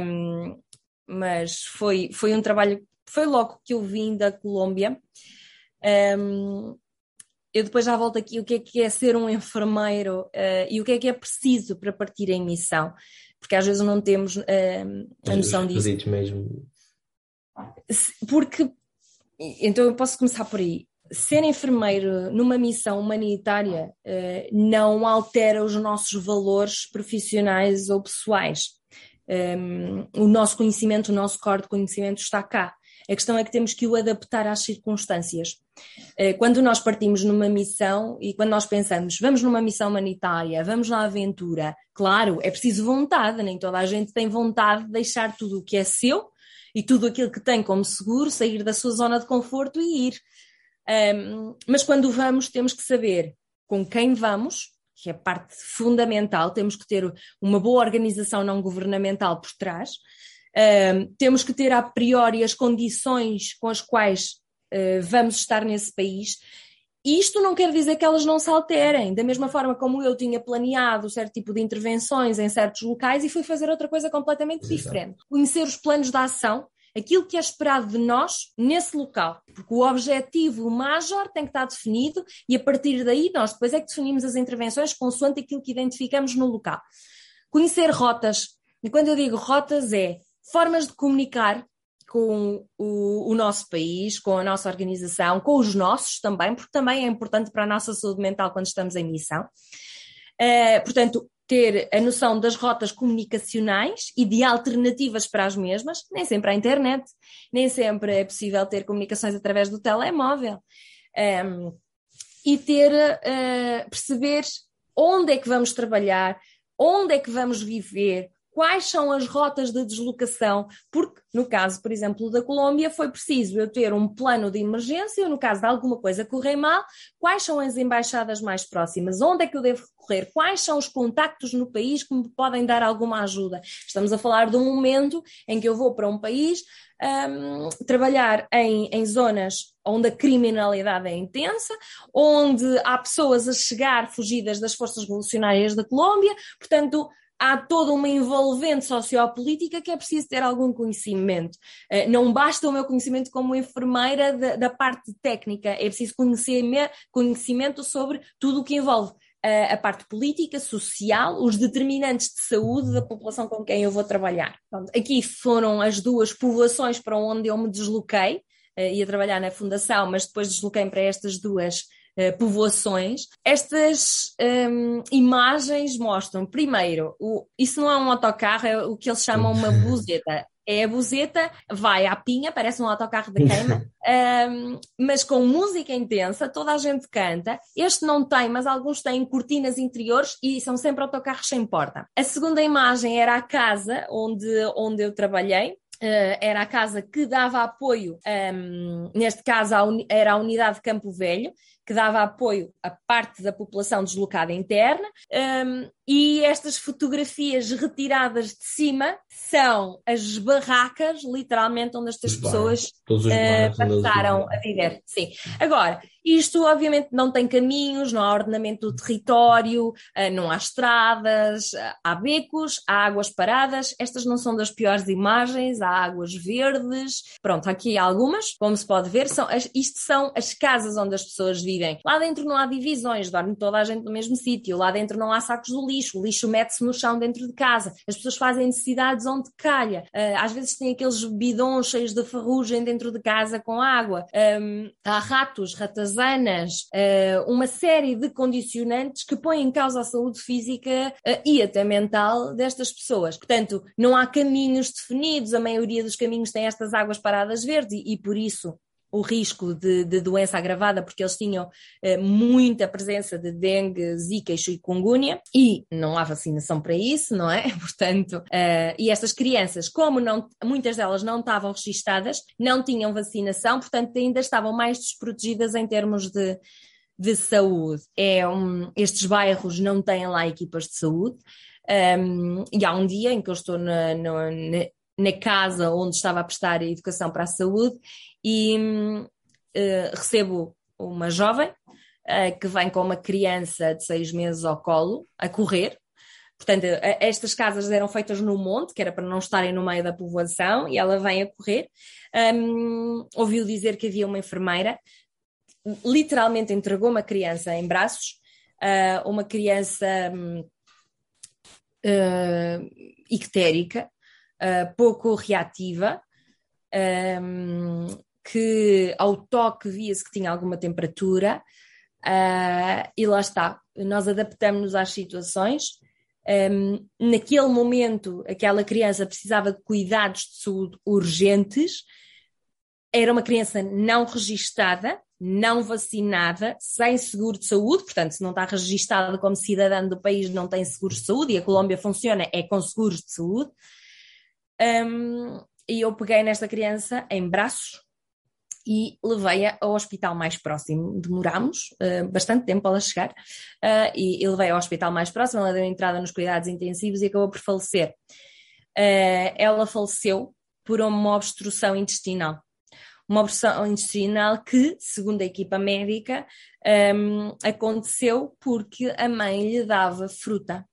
um, mas foi, foi um trabalho, foi logo que eu vim da Colômbia. Um, eu depois já volto aqui o que é que é ser um enfermeiro uh, e o que é que é preciso para partir em missão, porque às vezes não temos uh, a noção disso. mesmo. Porque então eu posso começar por aí. Ser enfermeiro numa missão humanitária uh, não altera os nossos valores profissionais ou pessoais. Um, ehm, o nosso conhecimento, o nosso core de conhecimento está cá. A questão é que temos que o adaptar às circunstâncias. Uh, quando nós partimos numa missão e quando nós pensamos, vamos numa missão humanitária, vamos na aventura, claro, é preciso vontade, nem toda a gente tem vontade de deixar tudo o que é seu e tudo aquilo que tem como seguro, sair da sua zona de conforto e ir. Um, mas quando vamos, temos que saber com quem vamos, que é parte fundamental, temos que ter uma boa organização não governamental por trás, um, temos que ter a priori as condições com as quais uh, vamos estar nesse país isto não quer dizer que elas não se alterem, da mesma forma como eu tinha planeado certo tipo de intervenções em certos locais e fui fazer outra coisa completamente Exato. diferente. Conhecer os planos de ação, aquilo que é esperado de nós nesse local, porque o objetivo major tem que estar definido e a partir daí nós depois é que definimos as intervenções consoante aquilo que identificamos no local. Conhecer rotas, e quando eu digo rotas é formas de comunicar com o, o, nosso país, com a nossa organização, com os nossos também, porque também é importante para a nossa saúde mental quando estamos em missão. Uh, portanto, ter a noção das rotas comunicacionais e de alternativas para as mesmas, nem sempre há internet, nem sempre é possível ter comunicações através do telemóvel. Um, e ter, uh, perceber onde é que vamos trabalhar, onde é que vamos viver, quais são as rotas de deslocação, porque no caso, por exemplo, da Colômbia, foi preciso eu ter um plano de emergência, no caso de alguma coisa correr mal, quais são as embaixadas mais próximas, onde é que eu devo recorrer, quais são os contactos no país que me podem dar alguma ajuda. Estamos a falar de um momento em que eu vou para um país um, trabalhar em, em zonas onde a criminalidade é intensa, onde há pessoas a chegar fugidas das forças revolucionárias da Colômbia, portanto, há toda uma envolvente sociopolítica que é preciso ter algum conhecimento. Eh, não basta o meu conhecimento como enfermeira da, da parte técnica, é preciso conhecer, conhecimento sobre tudo o que envolve eh, a parte política, social, os determinantes de saúde da população com quem eu vou trabalhar. aqui foram as duas povoações para onde eu me desloquei, eh, ia trabalhar na fundação, mas depois desloquei para estas duas uh, povoações. Estas um, imagens mostram, primeiro, o, isso não é um autocarro, é o que eles chamam uma buzeta. É a buzeta, vai à pinha, parece um autocarro de queima, um, mas com música intensa, toda a gente canta. Este não tem, mas alguns têm cortinas interiores e são sempre autocarros sem porta. A segunda imagem era a casa onde, onde eu trabalhei, Uh, era a casa que dava apoio, um, neste caso era a unidade de Campo Velho, que dava apoio a parte da população deslocada interna, um, e estas fotografias retiradas de cima são as barracas, literalmente, onde estas pessoas uh, passaram a viver. Sim. Agora, isto obviamente não tem caminhos, não há ordenamento do território, uh, não há estradas, há becos, há águas paradas. Estas não são das piores imagens, há águas verdes. Pronto, aqui há algumas, como se pode ver, são as, isto são as casas onde as pessoas vivem. Lá dentro não há divisões, dorme toda a gente no mesmo sítio, lá dentro não há sacos do lixo lixo, o lixo mete-se no chão dentro de casa, as pessoas fazem necessidades onde calha, uh, às vezes têm aqueles bidões cheios de ferrugem dentro de casa com água, um, há ratos, ratazanas, uh, uma série de condicionantes que põem em causa a saúde física uh, e até mental destas pessoas. Portanto, não há caminhos definidos, a maioria dos caminhos tem estas águas paradas verdes e, e por isso o risco de, de, doença agravada, porque eles tinham eh, muita presença de dengue, zika e chikungunya, e não há vacinação para isso, não é? Portanto, eh, e estas crianças, como não, muitas delas não estavam registadas, não tinham vacinação, portanto, ainda estavam mais desprotegidas em termos de, de saúde. É um, estes bairros não têm lá equipas de saúde. Um, e há um dia em que eu estou na, na, na casa onde estava a prestar a educação para a saúde e uh, recebo uma jovem uh, que vem com uma criança de seis meses ao colo a correr. Portanto, estas casas eram feitas no monte, que era para não estarem no meio da povoação, e ela vem a correr. Um, ouviu dizer que havia uma enfermeira, literalmente entregou uma criança em braços, uh, uma criança um, uh, ictérica, uh, pouco reativa, um, que ao toque via-se que tinha alguma temperatura, uh, e lá está, nós adaptamos-nos às situações. Um, naquele momento, aquela criança precisava de cuidados de saúde urgentes, era uma criança não registada, não vacinada, sem seguro de saúde, portanto, se não está registada como cidadã do país, não tem seguro de saúde, e a Colômbia funciona é com seguros de saúde. Um, e eu peguei nesta criança em braços e levei-a ao hospital mais próximo. Demorámos uh, bastante tempo ela chegar uh, e, e levei ao hospital mais próximo. Ela deu entrada nos cuidados intensivos e acabou por falecer. Uh, ela faleceu por uma obstrução intestinal. uma aborção intestinal que, segundo a equipa médica, um, aconteceu porque a mãe lhe dava fruta.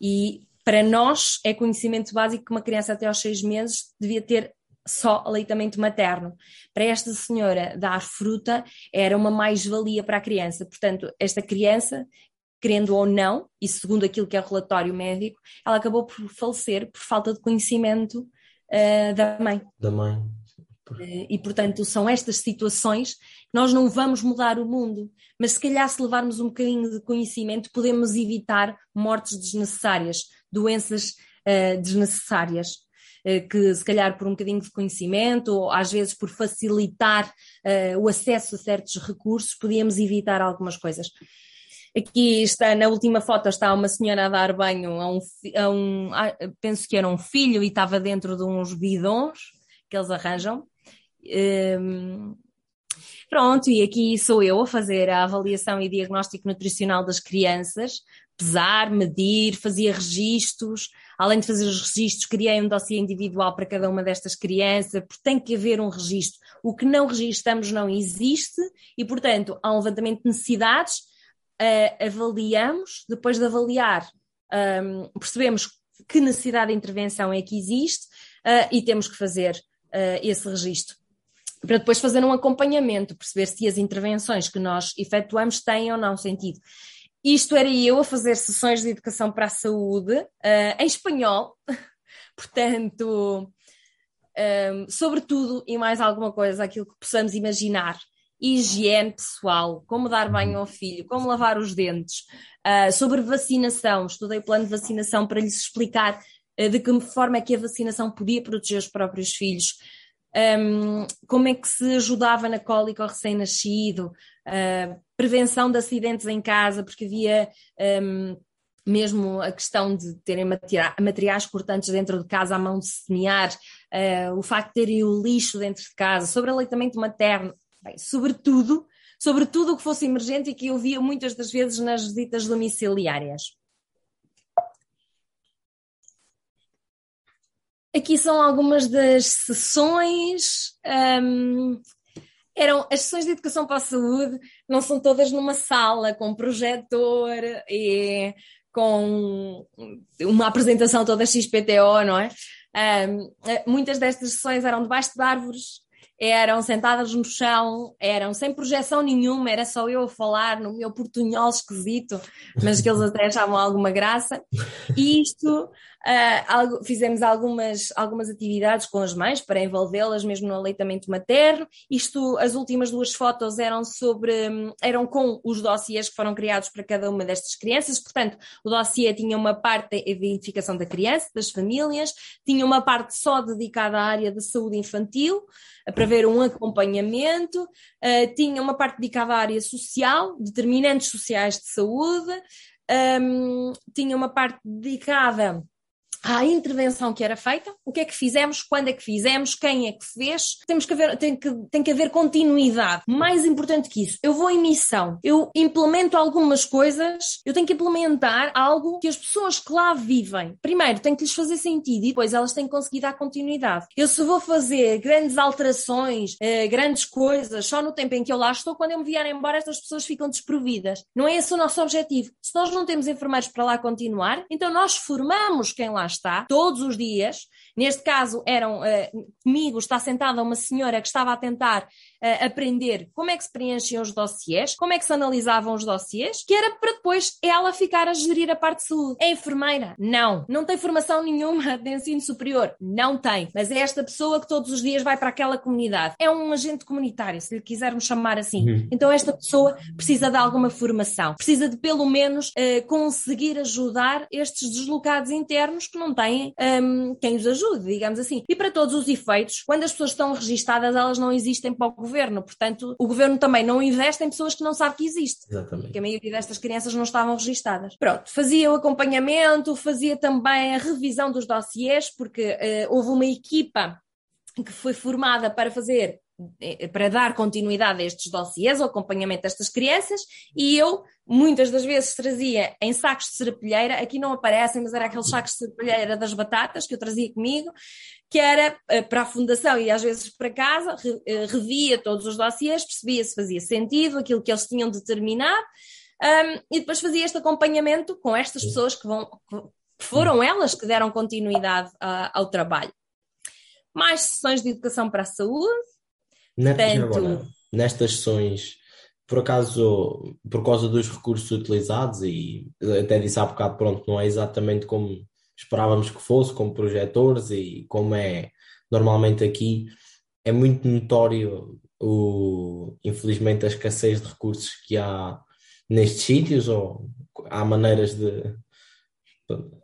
E para nós é conhecimento básico que uma criança até aos seis meses devia ter só aleitamento materno. Para esta senhora, dar fruta era uma mais-valia para a criança. Portanto, esta criança, querendo ou não, e segundo aquilo que é o relatório médico, ela acabou por falecer por falta de conhecimento uh, da mãe. Da mãe. Uh, e, portanto, são estas situações que nós não vamos mudar o mundo, mas se calhar se levarmos um bocadinho de conhecimento, podemos evitar mortes desnecessárias, doenças uh, desnecessárias. Eh, que se calhar por um bocadinho de conhecimento ou às vezes por facilitar uh, o acesso a certos recursos, podíamos evitar algumas coisas. Aqui está, na última foto está uma senhora a dar banho a um, a um penso que era um filho e estava dentro de uns bidons que eles arranjam. Um, ehm, pronto, e aqui sou eu a fazer a avaliação e diagnóstico nutricional das crianças, pesar, medir, fazia registros, além de fazer os registros, criei um dossiê individual para cada uma destas crianças, porque tem que haver um registro. O que não registramos não existe e, portanto, há um levantamento de necessidades, uh, avaliamos, depois de avaliar, um, percebemos que necessidade de intervenção é que existe uh, e temos que fazer uh, esse registro. Para depois fazer um acompanhamento, perceber se as intervenções que nós efetuamos têm ou não sentido. Isto era eu a fazer sessões de educação para a saúde uh, em espanhol, portanto, um, ehm, sobretudo e mais alguma coisa, aquilo que possamos imaginar. Higiene pessoal, como dar banho ao filho, como lavar os dentes, uh, sobre vacinação. Estudei plano de vacinação para lhes explicar de que forma é que a vacinação podia proteger os próprios filhos. Um, como é que se ajudava na cólica ao recém-nascido, uh, prevenção de acidentes em casa, porque havia um, mesmo a questão de terem materiais cortantes dentro de casa à mão de semear, uh, o facto de terem o lixo dentro de casa, sobre aleitamento materno, bem, sobretudo, sobretudo o que fosse emergente e que eu via muitas das vezes nas visitas domiciliárias. Aqui são algumas das sessões. Um, eram as sessões de educação para a saúde não são todas numa sala com projetor e com uma apresentação toda XPTO, não é? Um, muitas destas sessões eram debaixo de árvores, eram sentadas no chão, eram sem projeção nenhuma, era só eu a falar no meu portunhol esquisito, mas que eles até achavam alguma graça. E isto Uh, fizemos algumas, algumas atividades com as mães para envolvê-las mesmo no aleitamento materno. Isto, as últimas duas fotos eram sobre, eram com os dossiês que foram criados para cada uma destas crianças. Portanto, o dossiê tinha uma parte de identificação da criança, das famílias, tinha uma parte só dedicada à área da saúde infantil, para ver um acompanhamento, uh, tinha uma parte dedicada à área social, determinantes sociais de saúde, um, tinha uma parte dedicada à intervenção que era feita, o que é que fizemos, quando é que fizemos, quem é que fez. Temos que haver, tem, que, tem que haver continuidade. Mais importante que isso, eu vou em missão, eu implemento algumas coisas, eu tenho que implementar algo que as pessoas que lá vivem, primeiro, tem que lhes fazer sentido e depois elas têm que conseguir dar continuidade. Eu se vou fazer grandes alterações, eh, grandes coisas, só no tempo em que eu lá estou, quando eu me vier embora, estas pessoas ficam desprovidas. Não é esse o nosso objetivo. Se nós não temos enfermeiros para lá continuar, então nós formamos quem lá está, todos os dias. Neste caso, eram uh, comigo, está sentada uma senhora que estava a tentar uh, aprender como é que se preenchiam os dossiês, como é que se analisavam os dossiês, que era para depois ela ficar a gerir a parte de saúde. É enfermeira? Não. Não tem formação nenhuma de ensino superior? Não tem. Mas é esta pessoa que todos os dias vai para aquela comunidade. É um agente comunitário, se lhe quisermos chamar assim. Uhum. Então esta pessoa precisa de alguma formação. Precisa de pelo menos uh, conseguir ajudar estes deslocados internos que não têm um, quem os ajude, digamos assim. E para todos os efeitos, quando as pessoas estão registadas, elas não existem para o governo. Portanto, o governo também não investe em pessoas que não sabem que existe. Exatamente. Porque a maioria destas crianças não estavam registadas. Pronto, fazia o acompanhamento, fazia também a revisão dos dossiês, porque uh, houve uma equipa que foi formada para fazer para dar continuidade a estes dossiês, ao acompanhamento destas crianças, e eu muitas das vezes trazia em sacos de serapilheira, aqui não aparecem, mas era aqueles sacos de serapilheira das batatas que eu trazia comigo, que era eh, para a fundação e às vezes para casa, eh, revia todos os dossiês, percebia se fazia sentido, aquilo que eles tinham determinado, um, e depois fazia este acompanhamento com estas pessoas que vão, que foram elas que deram continuidade uh, ao trabalho. Mais sessões de educação para a saúde, Portanto... Agora, nestas sessões, por acaso, por causa dos recursos utilizados, e até disse há bocado, pronto, não é exatamente como esperávamos que fosse, como projetores e como é normalmente aqui, é muito notório, o, infelizmente, a escassez de recursos que há nestes sítios, ou há maneiras de, de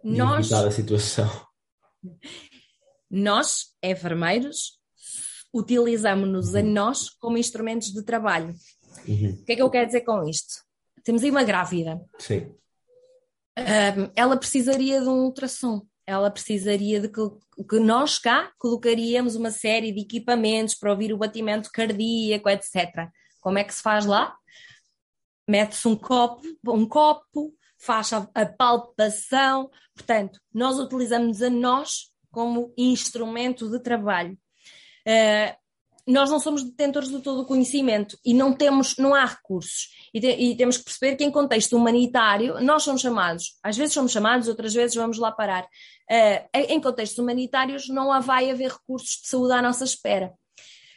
Nós... evitar a situação? Nós, enfermeiros, utilizamos-nos a uhum. nós como instrumentos de trabalho. Uhum. O que é que eu quero dizer com isto? Temos aí uma grávida. Sim. Um, ela precisaria de um ultrassom. Ela precisaria de que, que nós cá colocaríamos uma série de equipamentos para ouvir o batimento cardíaco, etc. Como é que se faz lá? Mete-se um copo, um copo, faz a, a palpação. Portanto, nós utilizamos a nós como instrumento de trabalho. Uh, nós não somos detentores de todo o conhecimento e não temos, não há recursos. E, te, e, temos que perceber que em contexto humanitário nós somos chamados, às vezes somos chamados, outras vezes vamos lá parar. Uh, em contextos humanitários não há, vai haver recursos de saúde à nossa espera.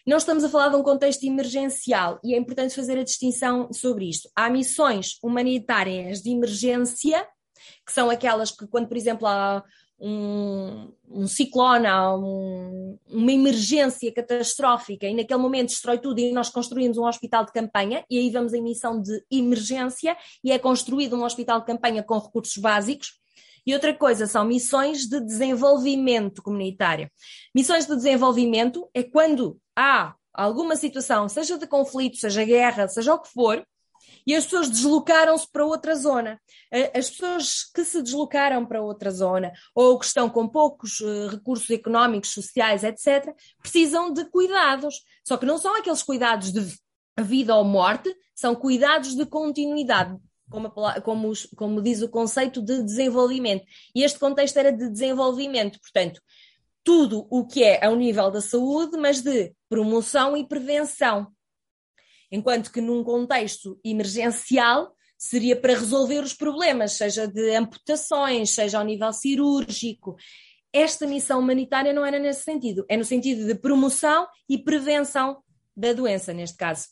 Não estamos a falar de um contexto emergencial e é importante fazer a distinção sobre isto. Há missões humanitárias de emergência, que são aquelas que, quando, por exemplo, há um, um ciclone, um, uma emergência catastrófica e naquele momento destrói tudo e nós construímos um hospital de campanha e aí vamos em missão de emergência e é construído um hospital de campanha com recursos básicos. E outra coisa são missões de desenvolvimento comunitário. Missões de desenvolvimento é quando há alguma situação, seja de conflito, seja guerra, seja o que for, e as pessoas deslocaram-se para outra zona. As pessoas que se deslocaram para outra zona ou que estão com poucos eh, recursos económicos, sociais, etc., precisam de cuidados. Só que não são aqueles cuidados de vida ou morte, são cuidados de continuidade. Como, como, como diz o conceito de desenvolvimento. E este contexto era de desenvolvimento, portanto, tudo o que é ao nível da saúde, mas de promoção e prevenção. Enquanto que num contexto emergencial seria para resolver os problemas, seja de amputações, seja ao nível cirúrgico. Esta missão humanitária não era nesse sentido, é no sentido de promoção e prevenção da doença, neste caso.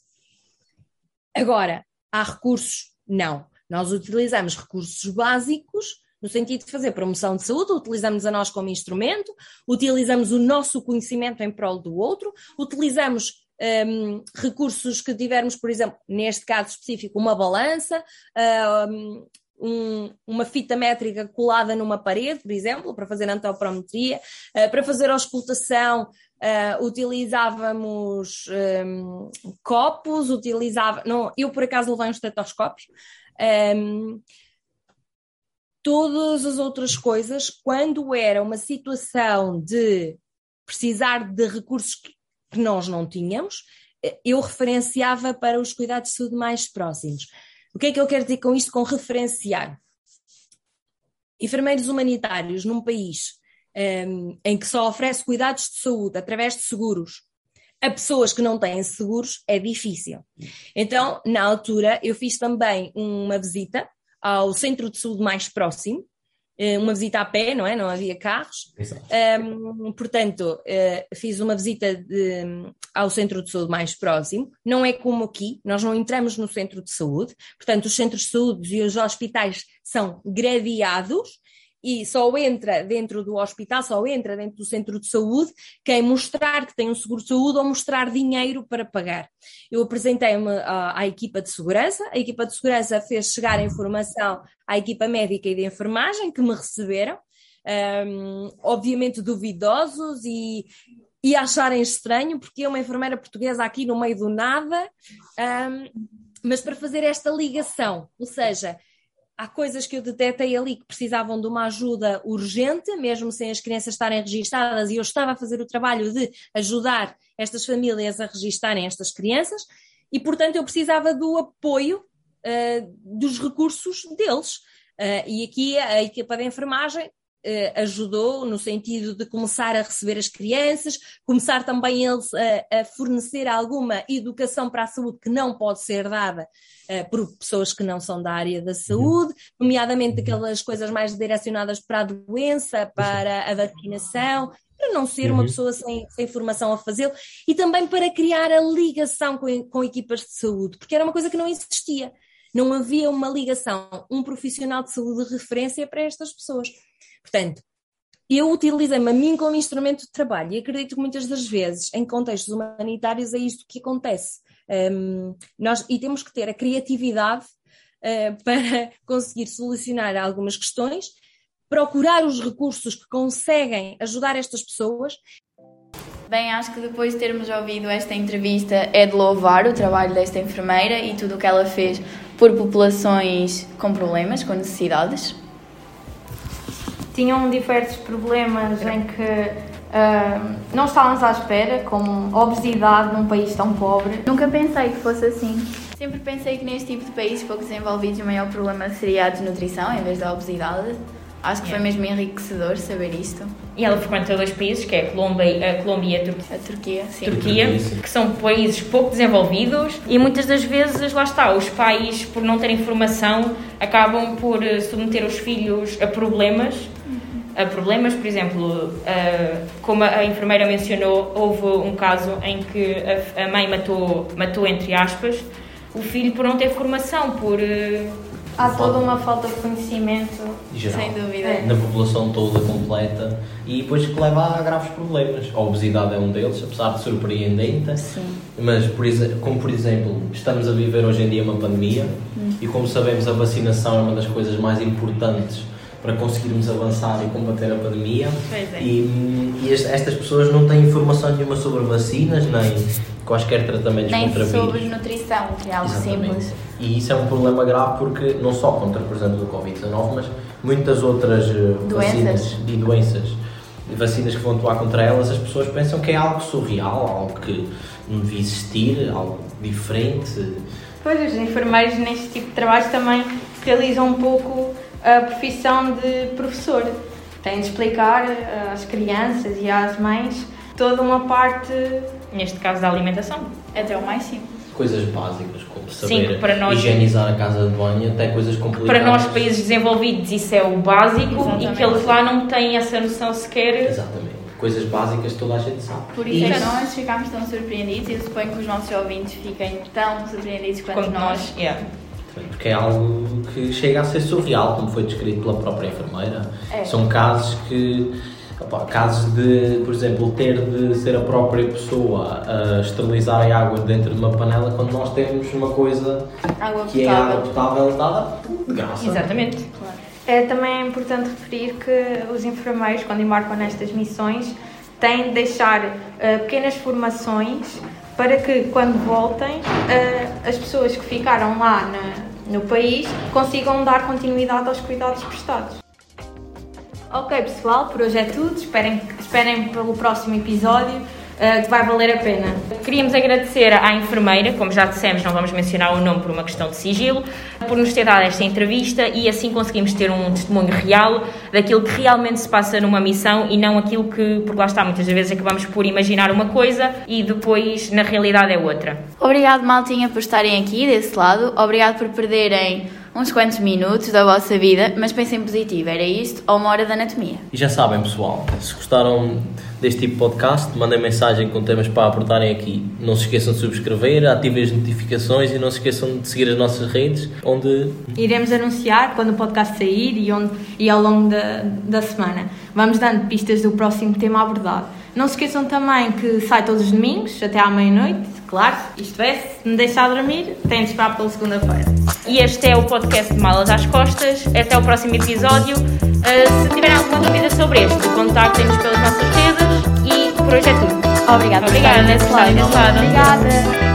Agora, há recursos? Não. Nós utilizamos recursos básicos no sentido de fazer promoção de saúde, utilizamos a nós como instrumento, utilizamos o nosso conhecimento em prol do outro, utilizamos um, recursos que tivermos, por exemplo, neste caso específico, uma balança, um, uma fita métrica colada numa parede, por exemplo, para fazer antropometria, uh, para fazer auscultação, uh, utilizávamos um, copos, utilizava, não, eu por acaso levei um estetoscópio. Um, todas as outras coisas, quando era uma situação de precisar de recursos que nós não tínhamos, eh, eu referenciava para os cuidados de saúde mais próximos. O que é que eu quero dizer com isto, com referenciar? Enfermeiros humanitários num país um, ehm, em que só oferece cuidados de saúde através de seguros a pessoas que não têm seguros é difícil. Então, na altura, eu fiz também uma visita ao centro de saúde mais próximo, uma visita a pé, não é? Não havia carros. Um, portanto, uh, fiz uma visita de, ao centro de saúde mais próximo. Não é como aqui, nós não entramos no centro de saúde. Portanto, os centros de saúde e os hospitais são gradeados e só entra dentro do hospital, só entra dentro do centro de saúde quem mostrar que tem um seguro de saúde ou mostrar dinheiro para pagar. Eu apresentei-me à, à, equipa de segurança, a equipa de segurança fez chegar a informação à equipa médica e de enfermagem que me receberam, um, obviamente duvidosos e, e acharem estranho, porque é uma enfermeira portuguesa aqui no meio do nada, um, mas para fazer esta ligação, ou seja, há coisas que eu detetei ali que precisavam de uma ajuda urgente, mesmo sem as crianças estarem registadas, e eu estava a fazer o trabalho de ajudar estas famílias a registarem estas crianças, e portanto eu precisava do apoio uh, dos recursos deles. Uh, e aqui a equipa de enfermagem Uh, ajudou no sentido de começar a receber as crianças, começar também eles a, a, fornecer alguma educação para a saúde que não pode ser dada uh, por pessoas que não são da área da saúde, nomeadamente aquelas coisas mais direcionadas para a doença, para a vacinação, para não ser uma uhum. pessoa sem, sem formação a fazê-lo e também para criar a ligação com, com equipas de saúde, porque era uma coisa que não existia. Não havia uma ligação, um profissional de saúde de referência para estas pessoas. Portanto, eu utilizei-me a mim como instrumento de trabalho e acredito que muitas das vezes, em contextos humanitários, é isto que acontece. Um, nós, e temos que ter a criatividade uh, para conseguir solucionar algumas questões, procurar os recursos que conseguem ajudar estas pessoas. Bem, acho que depois de termos ouvido esta entrevista é de louvar o trabalho desta enfermeira e tudo o que ela fez por populações com problemas, com necessidades tinham diversos problemas em que uh, não estávamos à espera, como obesidade num país tão pobre. Nunca pensei que fosse assim. Sempre pensei que neste tipo de países pouco desenvolvidos o maior problema seria a desnutrição em vez da obesidade. Acho que foi mesmo enriquecedor saber isto. E ela frequenta dois países, que é a Colômbia, a Colômbia e a Turquia. A Turquia, sim. Turquia, que são países pouco desenvolvidos e muitas das vezes, lá está, os pais, por não terem formação, acabam por eh, submeter os filhos a problemas a problemas. Por exemplo, como a enfermeira mencionou, houve um caso em que a mãe matou, matou entre aspas, o filho por não ter formação, por. Eh, Há toda uma falta de conhecimento, geral, sem dúvida. É. Na população toda completa e depois que leva a graves problemas. A obesidade é um deles, apesar de surpreendente. Sim. Mas, por, como por exemplo, estamos a viver hoje em dia uma pandemia hum. e, como sabemos, a vacinação é uma das coisas mais importantes para conseguirmos avançar e combater a pandemia. É. E, e, estas pessoas não têm informação nenhuma sobre vacinas, nem quaisquer tratamentos nem contra vírus. Sobre nutrição, que é algo Exatamente. simples. E isso é um problema grave porque, não só contra, por exemplo, o Covid-19, mas muitas outras eh, doenças. vacinas e doenças vacinas que vão atuar contra elas, as pessoas pensam que é algo surreal, algo que não devia existir, algo diferente. Pois, os enfermeiros neste tipo de trabalho também realizam um pouco a profissão de professor. Tem de explicar eh, às crianças e às mães toda uma parte, neste caso da alimentação, até o mais simples. Coisas básicas, como saber Sim, para nós, higienizar a casa de banho, até coisas complicadas. Para nós, países desenvolvidos, isso é o básico Exatamente. e que eles lá não têm essa noção sequer. Exatamente. Coisas básicas toda a gente sabe. Por isso, isso. é que nós ficámos tão surpreendidos e eu suponho que os nossos ouvintes fiquem tão surpreendidos quanto Como nós. nós yeah porque é algo que chega a ser surreal, como foi descrito pela própria enfermeira. É. São casos que, opa, casos de, por exemplo, ter de ser a própria pessoa a esterilizar a água dentro de uma panela quando nós temos uma coisa água que potável. é água potável dada de graça. Exatamente. Claro. É também importante referir que os enfermeiros, quando embarcam nestas missões, têm de deixar uh, pequenas formações para que quando voltem uh, as pessoas que ficaram lá na, no país consigam dar continuidade aos cuidados prestados. Ok pessoal, por hoje é tudo, esperem, esperem pelo próximo episódio que vai valer a pena. Queríamos agradecer à enfermeira, como já dissemos, não vamos mencionar o nome por uma questão de sigilo, por nos ter dado esta entrevista e assim conseguimos ter um testemunho real daquilo que realmente se passa numa missão e não aquilo que, porque lá está, muitas vezes acabamos por imaginar uma coisa e depois na realidade é outra. Obrigado, Maltinha, por estarem aqui desse lado. Obrigado por perderem uns quantos minutos da vossa vida, mas pensem positivo, era isto ou uma hora de anatomia. E já sabem, pessoal, se gostaram deste tipo de podcast, mandem mensagem com temas para aportarem aqui. Não se esqueçam de subscrever, ativem as notificações e não se esqueçam de seguir as nossas redes, onde iremos anunciar quando o podcast sair e, onde, e ao longo da, da semana. Vamos dando pistas do próximo tema abordado. Não se esqueçam também que sai todos os domingos, até à meia-noite, claro. Isto é, se me deixar dormir, têm de esperar pela segunda-feira. E este é o podcast de Malas às Costas. Até o próximo episódio. Uh, se tiverem alguma dúvida sobre este, contactem-nos pelas nossas redes e por hoje é tudo. Obrigada. Obrigada, lado. Obrigada.